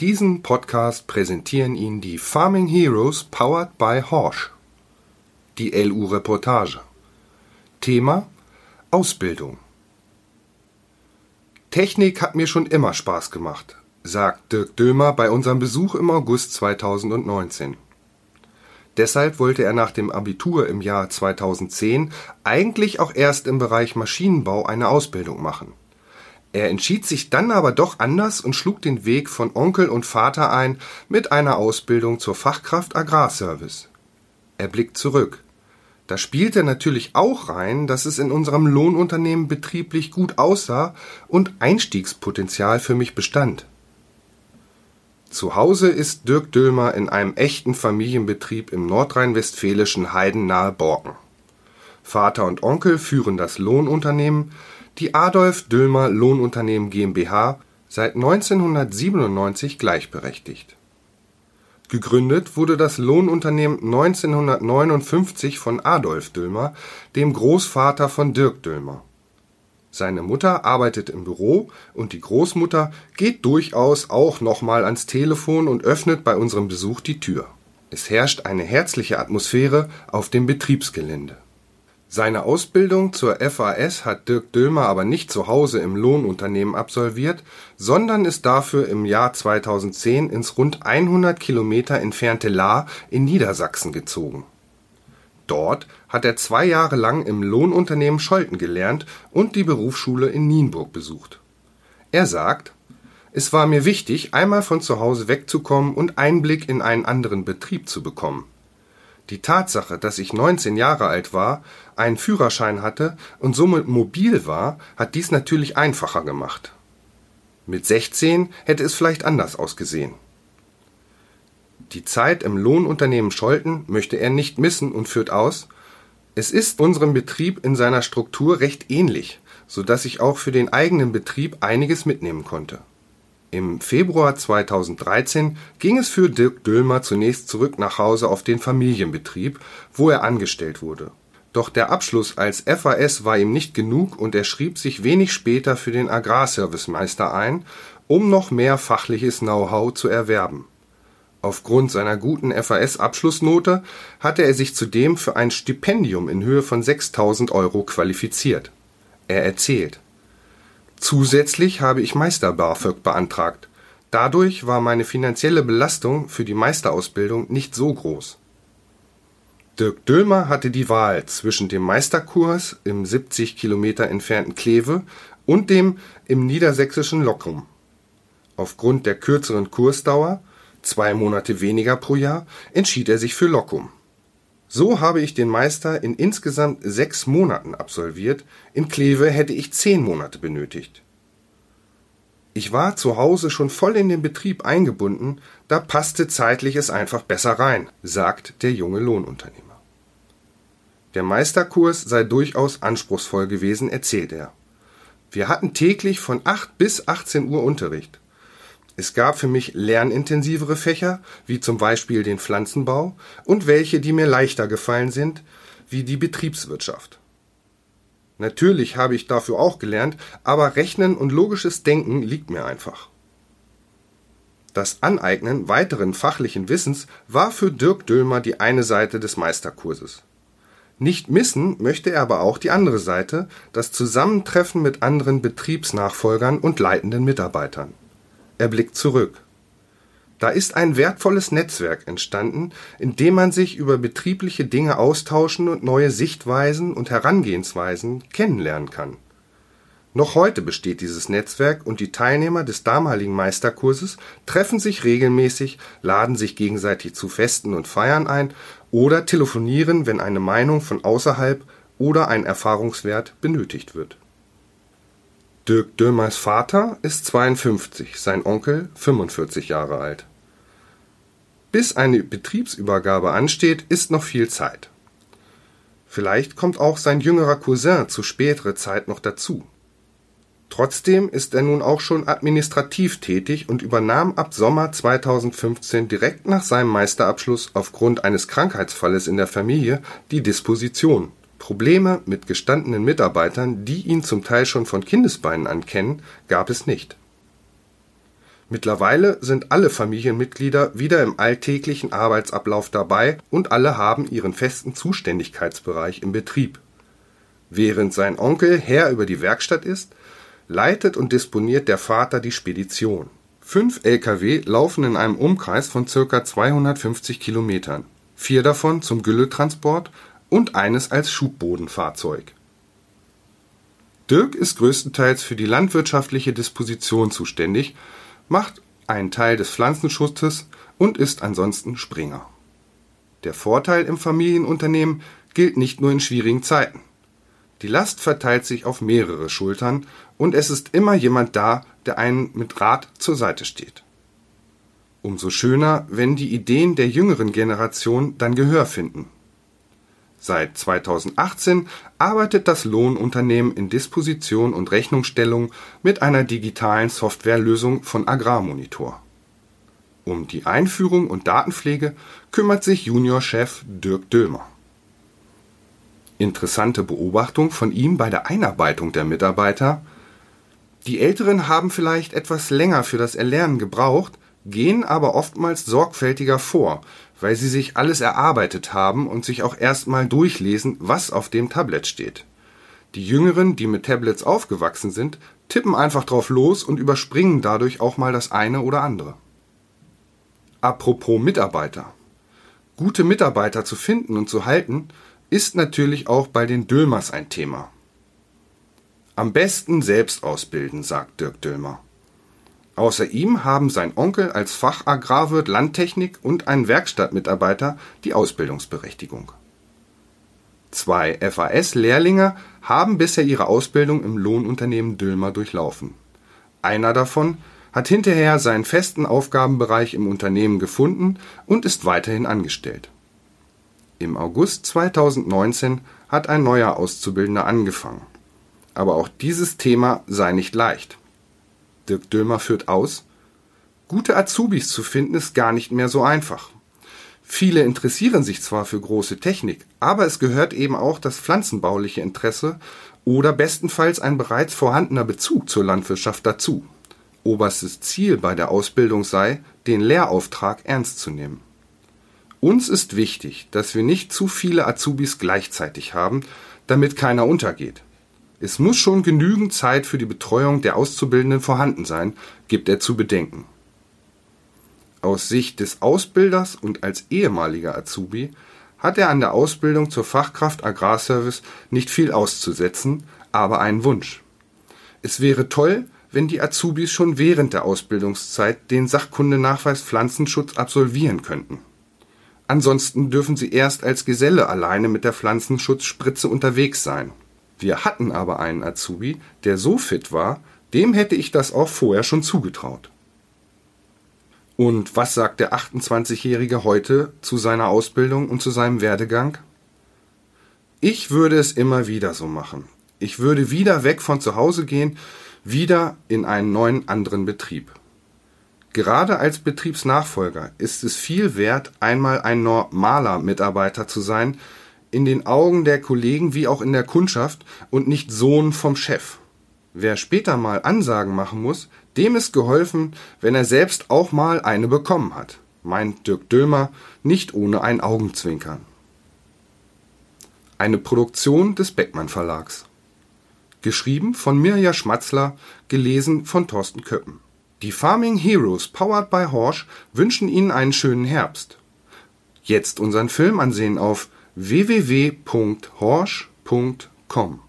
Diesen Podcast präsentieren Ihnen die Farming Heroes powered by Horsch. Die LU-Reportage. Thema Ausbildung. Technik hat mir schon immer Spaß gemacht, sagt Dirk Dömer bei unserem Besuch im August 2019. Deshalb wollte er nach dem Abitur im Jahr 2010 eigentlich auch erst im Bereich Maschinenbau eine Ausbildung machen. Er entschied sich dann aber doch anders und schlug den Weg von Onkel und Vater ein mit einer Ausbildung zur Fachkraft Agrarservice. Er blickt zurück. Da spielte natürlich auch rein, dass es in unserem Lohnunternehmen betrieblich gut aussah und Einstiegspotenzial für mich bestand. Zu Hause ist Dirk Dömer in einem echten Familienbetrieb im nordrhein-westfälischen Heiden nahe Borken. Vater und Onkel führen das Lohnunternehmen, die Adolf Dömer Lohnunternehmen GmbH, seit 1997 gleichberechtigt. Gegründet wurde das Lohnunternehmen 1959 von Adolf Dömer, dem Großvater von Dirk Dömer seine Mutter arbeitet im Büro und die Großmutter geht durchaus auch nochmal ans Telefon und öffnet bei unserem Besuch die Tür. Es herrscht eine herzliche Atmosphäre auf dem Betriebsgelände. Seine Ausbildung zur FAS hat Dirk Dömer aber nicht zu Hause im Lohnunternehmen absolviert, sondern ist dafür im Jahr 2010 ins rund 100 Kilometer entfernte Lahr in Niedersachsen gezogen Dort hat er zwei Jahre lang im Lohnunternehmen Scholten gelernt und die Berufsschule in Nienburg besucht. Er sagt, es war mir wichtig, einmal von zu Hause wegzukommen und Einblick in einen anderen Betrieb zu bekommen. Die Tatsache, dass ich 19 Jahre alt war, einen Führerschein hatte und somit mobil war, hat dies natürlich einfacher gemacht. Mit 16 hätte es vielleicht anders ausgesehen. Die Zeit im Lohnunternehmen Scholten möchte er nicht missen und führt aus: Es ist unserem Betrieb in seiner Struktur recht ähnlich, so dass ich auch für den eigenen Betrieb einiges mitnehmen konnte. Im Februar 2013 ging es für Dirk Döllmer zunächst zurück nach Hause auf den Familienbetrieb, wo er angestellt wurde. Doch der Abschluss als FAS war ihm nicht genug und er schrieb sich wenig später für den Agrarservicemeister ein, um noch mehr fachliches Know-how zu erwerben Aufgrund seiner guten FAS-Abschlussnote hatte er sich zudem für ein Stipendium in Höhe von 6000 Euro qualifiziert. Er erzählt: Zusätzlich habe ich Meister-BAföG beantragt. Dadurch war meine finanzielle Belastung für die Meisterausbildung nicht so groß. Dirk Dömer hatte die Wahl zwischen dem Meisterkurs im 70 Kilometer entfernten Kleve und dem im niedersächsischen Loccum. Aufgrund der kürzeren Kursdauer zwei Monate weniger pro Jahr, entschied er sich für Locum. So habe ich den Meister in insgesamt sechs Monaten absolviert, in Kleve hätte ich zehn Monate benötigt. Ich war zu Hause schon voll in den Betrieb eingebunden, da passte zeitlich es einfach besser rein, sagt der junge Lohnunternehmer. Der Meisterkurs sei durchaus anspruchsvoll gewesen, erzählt er. Wir hatten täglich von 8 bis 18 Uhr Unterricht. Es gab für mich lernintensivere Fächer, wie zum Beispiel den Pflanzenbau, und welche, die mir leichter gefallen sind, wie die Betriebswirtschaft. Natürlich habe ich dafür auch gelernt, aber Rechnen und logisches Denken liegt mir einfach. Das Aneignen weiteren fachlichen Wissens war für Dirk Dömer die eine Seite des Meisterkurses. Nicht missen möchte er aber auch die andere Seite, das Zusammentreffen mit anderen Betriebsnachfolgern und leitenden Mitarbeitern. Er blickt zurück. Da ist ein wertvolles Netzwerk entstanden, in dem man sich über betriebliche Dinge austauschen und neue Sichtweisen und Herangehensweisen kennenlernen kann. Noch heute besteht dieses Netzwerk und die Teilnehmer des damaligen Meisterkurses treffen sich regelmäßig, laden sich gegenseitig zu Festen und Feiern ein oder telefonieren, wenn eine Meinung von außerhalb oder ein Erfahrungswert benötigt wird Dirk Dömers Vater ist 52, sein Onkel 45 Jahre alt. Bis eine Betriebsübergabe ansteht, ist noch viel Zeit. Vielleicht kommt auch sein jüngerer Cousin zu späterer Zeit noch dazu. Trotzdem ist er nun auch schon administrativ tätig und übernahm ab Sommer 2015 direkt nach seinem Meisterabschluss aufgrund eines Krankheitsfalles in der Familie die Disposition Probleme mit gestandenen Mitarbeitern, die ihn zum Teil schon von Kindesbeinen an kennen, gab es nicht. Mittlerweile sind alle Familienmitglieder wieder im alltäglichen Arbeitsablauf dabei und alle haben ihren festen Zuständigkeitsbereich im Betrieb. Während sein Onkel Herr über die Werkstatt ist, leitet und disponiert der Vater die Spedition. Fünf Lkw laufen in einem Umkreis von ca. 250 Kilometern, vier davon zum Gülletransport und eines als Schubbodenfahrzeug. Dirk ist größtenteils für die landwirtschaftliche Disposition zuständig macht einen Teil des Pflanzenschutzes und ist ansonsten Springer. Der Vorteil im Familienunternehmen gilt nicht nur in schwierigen Zeiten. Die Last verteilt sich auf mehrere Schultern und es ist immer jemand da, der einen mit Rat zur Seite steht. Umso schöner, wenn die Ideen der jüngeren Generation dann Gehör finden. Seit 2018 arbeitet das Lohnunternehmen in Disposition und Rechnungsstellung mit einer digitalen Softwarelösung von Agrarmonitor. Um die Einführung und Datenpflege kümmert sich Juniorchef Dirk Dömer. Interessante Beobachtung von ihm bei der Einarbeitung der Mitarbeiter. Die Älteren haben vielleicht etwas länger für das Erlernen gebraucht, gehen aber oftmals sorgfältiger vor, weil sie sich alles erarbeitet haben und sich auch erstmal durchlesen, was auf dem Tablet steht. Die Jüngeren, die mit Tablets aufgewachsen sind, tippen einfach drauf los und überspringen dadurch auch mal das eine oder andere. Apropos Mitarbeiter. Gute Mitarbeiter zu finden und zu halten, ist natürlich auch bei den Dülmers ein Thema. Am besten selbst ausbilden, sagt Dirk Dülmer. Außer ihm haben sein Onkel als Fachagrarwirt Landtechnik und ein Werkstattmitarbeiter die Ausbildungsberechtigung. Zwei FAS-Lehrlinge haben bisher ihre Ausbildung im Lohnunternehmen Dülmer durchlaufen. Einer davon hat hinterher seinen festen Aufgabenbereich im Unternehmen gefunden und ist weiterhin angestellt. Im August 2019 hat ein neuer Auszubildender angefangen. Aber auch dieses Thema sei nicht leicht. Dirk Dömer führt aus, gute Azubis zu finden ist gar nicht mehr so einfach. Viele interessieren sich zwar für große Technik, aber es gehört eben auch das pflanzenbauliche Interesse oder bestenfalls ein bereits vorhandener Bezug zur Landwirtschaft dazu. Oberstes Ziel bei der Ausbildung sei, den Lehrauftrag ernst zu nehmen. Uns ist wichtig, dass wir nicht zu viele Azubis gleichzeitig haben, damit keiner untergeht. Es muss schon genügend Zeit für die Betreuung der Auszubildenden vorhanden sein, gibt er zu bedenken. Aus Sicht des Ausbilders und als ehemaliger Azubi hat er an der Ausbildung zur Fachkraft Agrarservice nicht viel auszusetzen, aber einen Wunsch. Es wäre toll, wenn die Azubis schon während der Ausbildungszeit den Sachkundenachweis Pflanzenschutz absolvieren könnten. Ansonsten dürfen sie erst als Geselle alleine mit der Pflanzenschutzspritze unterwegs sein. Wir hatten aber einen Azubi, der so fit war, dem hätte ich das auch vorher schon zugetraut. Und was sagt der 28-Jährige heute zu seiner Ausbildung und zu seinem Werdegang? Ich würde es immer wieder so machen. Ich würde wieder weg von zu Hause gehen, wieder in einen neuen anderen Betrieb. Gerade als Betriebsnachfolger ist es viel wert, einmal ein normaler Mitarbeiter zu sein, in den Augen der Kollegen wie auch in der Kundschaft und nicht Sohn vom Chef. Wer später mal Ansagen machen muss, dem ist geholfen, wenn er selbst auch mal eine bekommen hat, meint Dirk Dömer nicht ohne ein Augenzwinkern. Eine Produktion des Beckmann Verlags. Geschrieben von Mirja Schmatzler, gelesen von Thorsten Köppen. Die Farming Heroes powered by Horsch wünschen Ihnen einen schönen Herbst. Jetzt unseren Film ansehen auf www.horsch.com